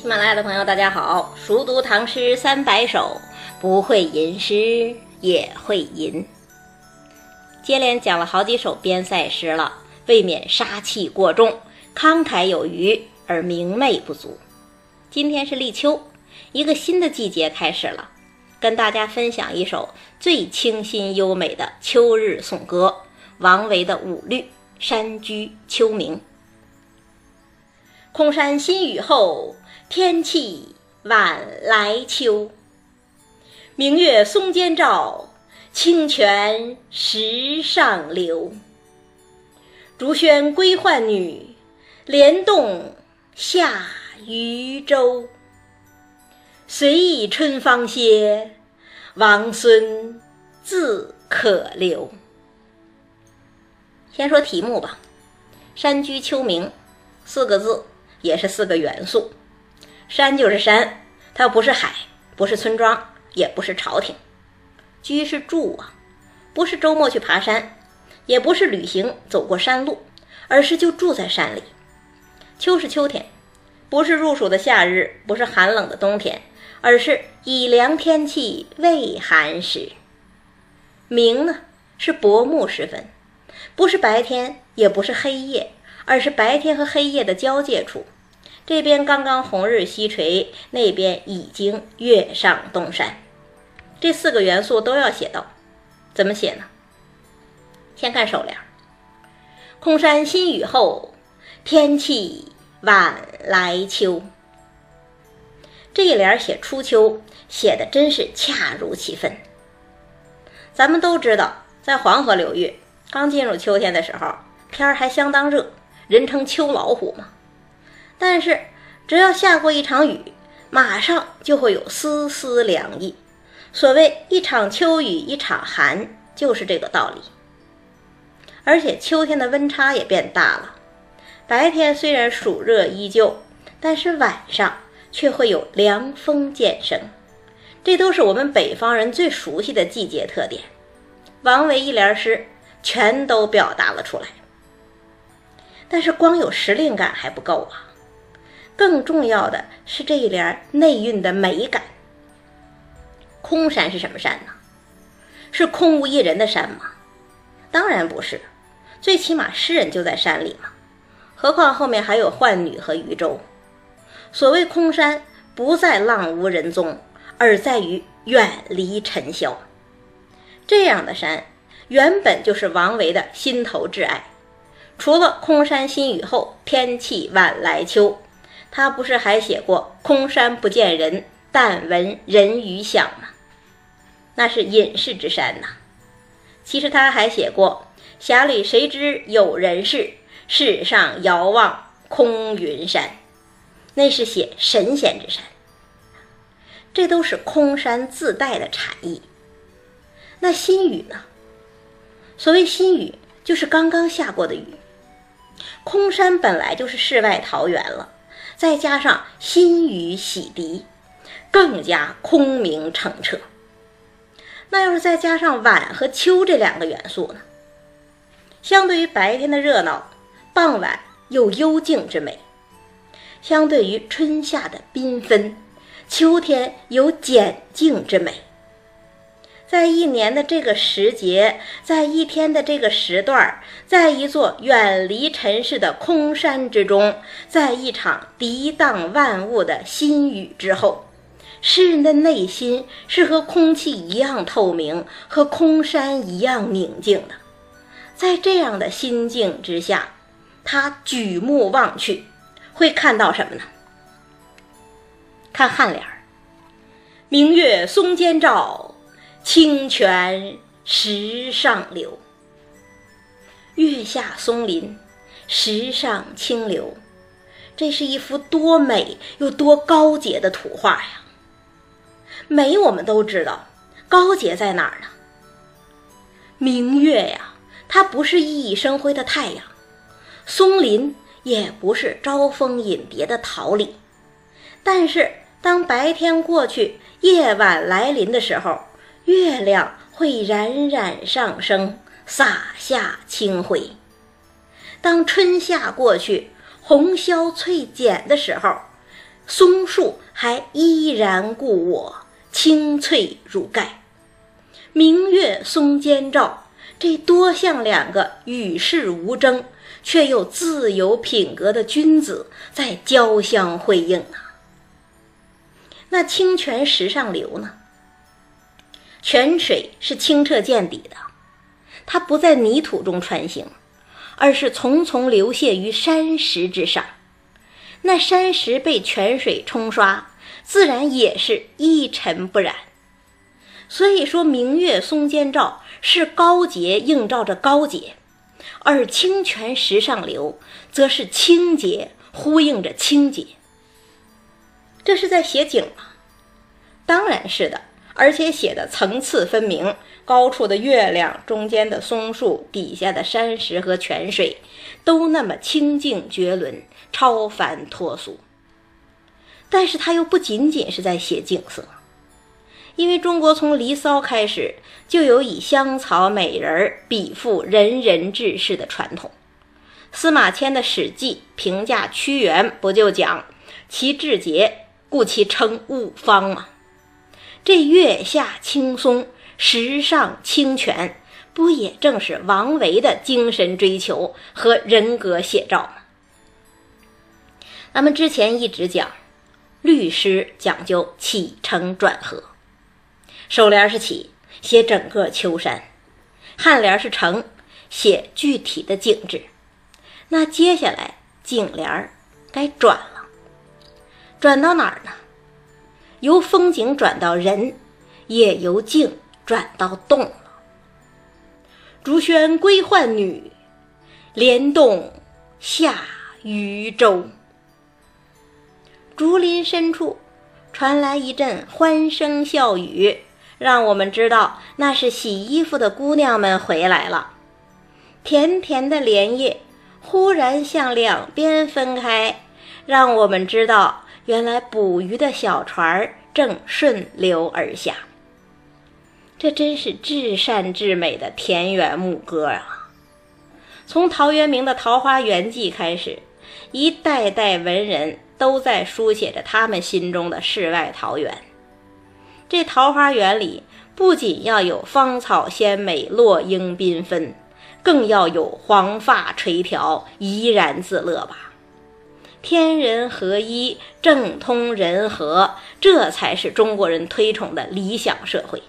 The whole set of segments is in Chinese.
喜马拉雅的朋友，大家好！熟读唐诗三百首，不会吟诗也会吟。接连讲了好几首边塞诗了，未免杀气过重，慷慨有余而明媚不足。今天是立秋，一个新的季节开始了，跟大家分享一首最清新优美的秋日颂歌——王维的五律《山居秋暝》。空山新雨后。天气晚来秋，明月松间照，清泉石上流。竹喧归浣女，莲动下渔舟。随意春芳歇，王孙自可留。先说题目吧，《山居秋暝》四个字，也是四个元素。山就是山，它不是海，不是村庄，也不是朝廷。居是住啊，不是周末去爬山，也不是旅行走过山路，而是就住在山里。秋是秋天，不是入暑的夏日，不是寒冷的冬天，而是已凉天气未寒时。明呢，是薄暮时分，不是白天，也不是黑夜，而是白天和黑夜的交界处。这边刚刚红日西垂，那边已经月上东山，这四个元素都要写到，怎么写呢？先看首联：空山新雨后，天气晚来秋。这一联写初秋，写的真是恰如其分。咱们都知道，在黄河流域，刚进入秋天的时候，天儿还相当热，人称秋老虎嘛。但是，只要下过一场雨，马上就会有丝丝凉意。所谓一场秋雨一场寒，就是这个道理。而且秋天的温差也变大了，白天虽然暑热依旧，但是晚上却会有凉风渐生。这都是我们北方人最熟悉的季节特点。王维一联诗全都表达了出来。但是光有时令感还不够啊。更重要的是这一联内蕴的美感。空山是什么山呢？是空无一人的山吗？当然不是，最起码诗人就在山里嘛。何况后面还有浣女和渔舟。所谓空山，不在浪无人踪，而在于远离尘嚣。这样的山，原本就是王维的心头挚爱。除了空山新雨后，天气晚来秋。他不是还写过“空山不见人，但闻人语响”吗？那是隐士之山呐。其实他还写过“匣里谁知有人事，世上遥望空云山”，那是写神仙之山。这都是空山自带的禅意。那新雨呢？所谓新雨，就是刚刚下过的雨。空山本来就是世外桃源了。再加上新雨洗涤，更加空明澄澈。那要是再加上晚和秋这两个元素呢？相对于白天的热闹，傍晚有幽静之美；相对于春夏的缤纷，秋天有简静之美。在一年的这个时节，在一天的这个时段，在一座远离尘世的空山之中，在一场涤荡万物的新雨之后，诗人的内心是和空气一样透明，和空山一样宁静的。在这样的心境之下，他举目望去，会看到什么呢？看颔联儿：“明月松间照。”清泉石上流，月下松林，石上清流，这是一幅多美又多高洁的图画呀！美我们都知道，高洁在哪儿呢？明月呀，它不是熠熠生辉的太阳；松林也不是招蜂引蝶的桃李。但是当白天过去，夜晚来临的时候，月亮会冉冉上升，洒下清辉。当春夏过去，红消翠减的时候，松树还依然故我，青翠如盖。明月松间照，这多像两个与世无争却又自有品格的君子在交相辉映啊！那清泉石上流呢？泉水是清澈见底的，它不在泥土中穿行，而是层层流泻于山石之上。那山石被泉水冲刷，自然也是一尘不染。所以说，明月松间照是高洁映照着高洁，而清泉石上流则是清洁呼应着清洁。这是在写景吗？当然是的。而且写的层次分明，高处的月亮，中间的松树，底下的山石和泉水，都那么清净绝伦、超凡脱俗。但是他又不仅仅是在写景色，因为中国从《离骚》开始就有以香草美人比附仁人志士的传统。司马迁的《史记》评价屈原，不就讲其志节，故其称物方吗？这月下青松，石上清泉，不也正是王维的精神追求和人格写照吗？咱们之前一直讲，律诗讲究起承转合，首联是起，写整个秋山；颔联是承，写具体的景致。那接下来颈联该转了，转到哪儿呢？由风景转到人，也由静转到动了。竹喧归浣女，莲动下渔舟。竹林深处传来一阵欢声笑语，让我们知道那是洗衣服的姑娘们回来了。甜甜的莲叶忽然向两边分开，让我们知道。原来捕鱼的小船儿正顺流而下，这真是至善至美的田园牧歌啊！从陶渊明的《桃花源记》开始，一代代文人都在书写着他们心中的世外桃源。这桃花源里不仅要有芳草鲜美、落英缤纷，更要有黄发垂髫、怡然自乐吧。天人合一，政通人和，这才是中国人推崇的理想社会。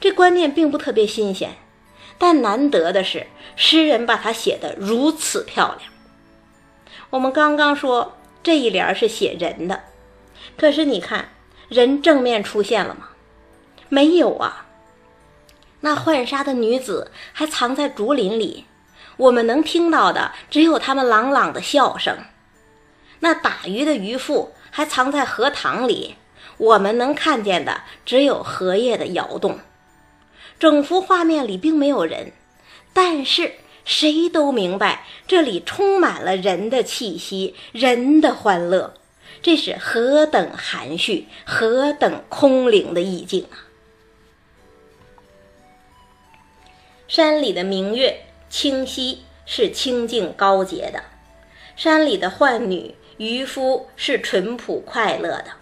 这观念并不特别新鲜，但难得的是，诗人把它写得如此漂亮。我们刚刚说这一联是写人的，可是你看，人正面出现了吗？没有啊。那浣纱的女子还藏在竹林里，我们能听到的只有他们朗朗的笑声。那打鱼的渔妇还藏在荷塘里，我们能看见的只有荷叶的摇动。整幅画面里并没有人，但是谁都明白这里充满了人的气息，人的欢乐。这是何等含蓄、何等空灵的意境啊！山里的明月清晰，是清净高洁的；山里的浣女。渔夫是淳朴快乐的，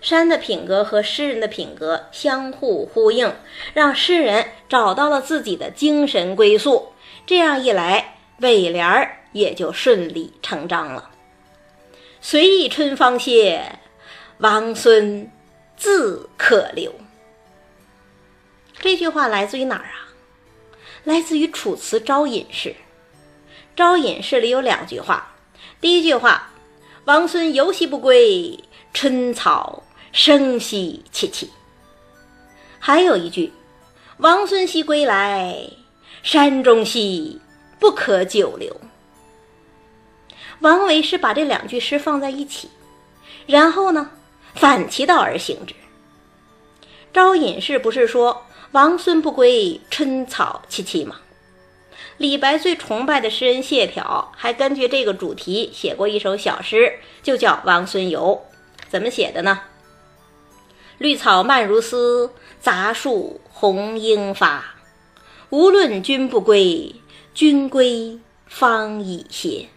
山的品格和诗人的品格相互呼应，让诗人找到了自己的精神归宿。这样一来，尾联儿也就顺理成章了。随意春芳歇，王孙自可留。这句话来自于哪儿啊？来自于《楚辞·招隐士》。《招隐士》里有两句话，第一句话。王孙游兮不归，春草生兮萋萋。还有一句：“王孙兮归来，山中兮不可久留。”王维是把这两句诗放在一起，然后呢，反其道而行之。招隐士不是说“王孙不归，春草萋萋”吗？李白最崇拜的诗人谢朓，还根据这个主题写过一首小诗，就叫《王孙游》。怎么写的呢？绿草漫如丝，杂树红英发。无论君不归，君归方已歇。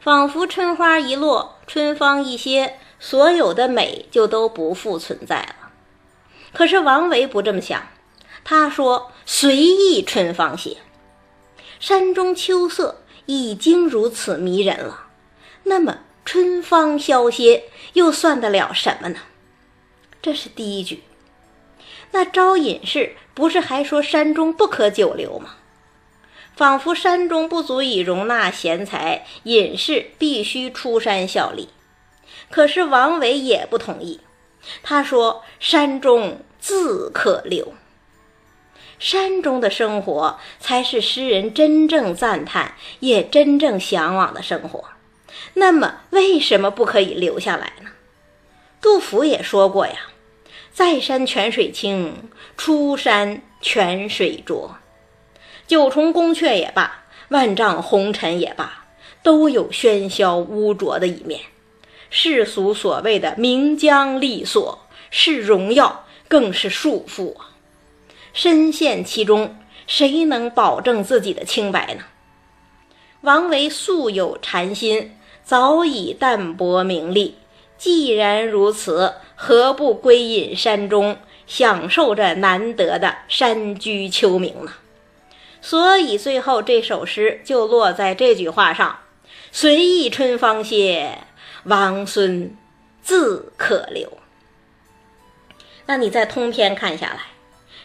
仿佛春花一落，春芳一歇，所有的美就都不复存在了。可是王维不这么想，他说：“随意春芳歇，山中秋色已经如此迷人了，那么春芳消歇又算得了什么呢？”这是第一句。那招隐士不是还说山中不可久留吗？仿佛山中不足以容纳贤才，隐士必须出山效力。可是王维也不同意，他说：“山中自可留，山中的生活才是诗人真正赞叹也真正向往的生活。那么为什么不可以留下来呢？”杜甫也说过呀：“在山泉水清，出山泉水浊。”九重宫阙也罢，万丈红尘也罢，都有喧嚣污浊的一面。世俗所谓的名将利索，是荣耀，更是束缚啊！深陷其中，谁能保证自己的清白呢？王维素有禅心，早已淡泊名利。既然如此，何不归隐山中，享受这难得的山居秋暝呢？所以最后这首诗就落在这句话上：“随意春芳歇，王孙自可留。”那你再通篇看下来，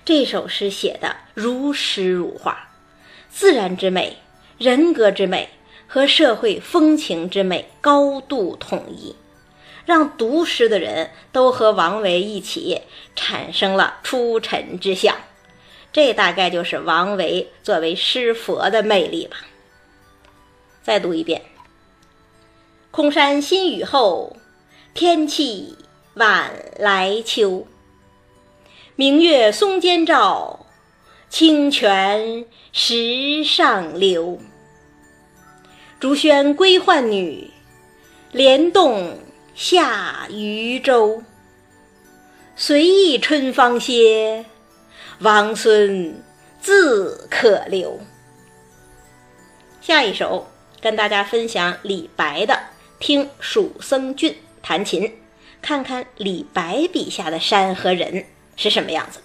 这首诗写的如诗如画，自然之美、人格之美和社会风情之美高度统一，让读诗的人都和王维一起产生了出尘之想。这大概就是王维作为诗佛的魅力吧。再读一遍：“空山新雨后，天气晚来秋。明月松间照，清泉石上流。竹喧归浣女，莲动下渔舟。随意春芳歇。”王孙自可留。下一首跟大家分享李白的《听蜀僧俊弹琴》，看看李白笔下的山和人是什么样子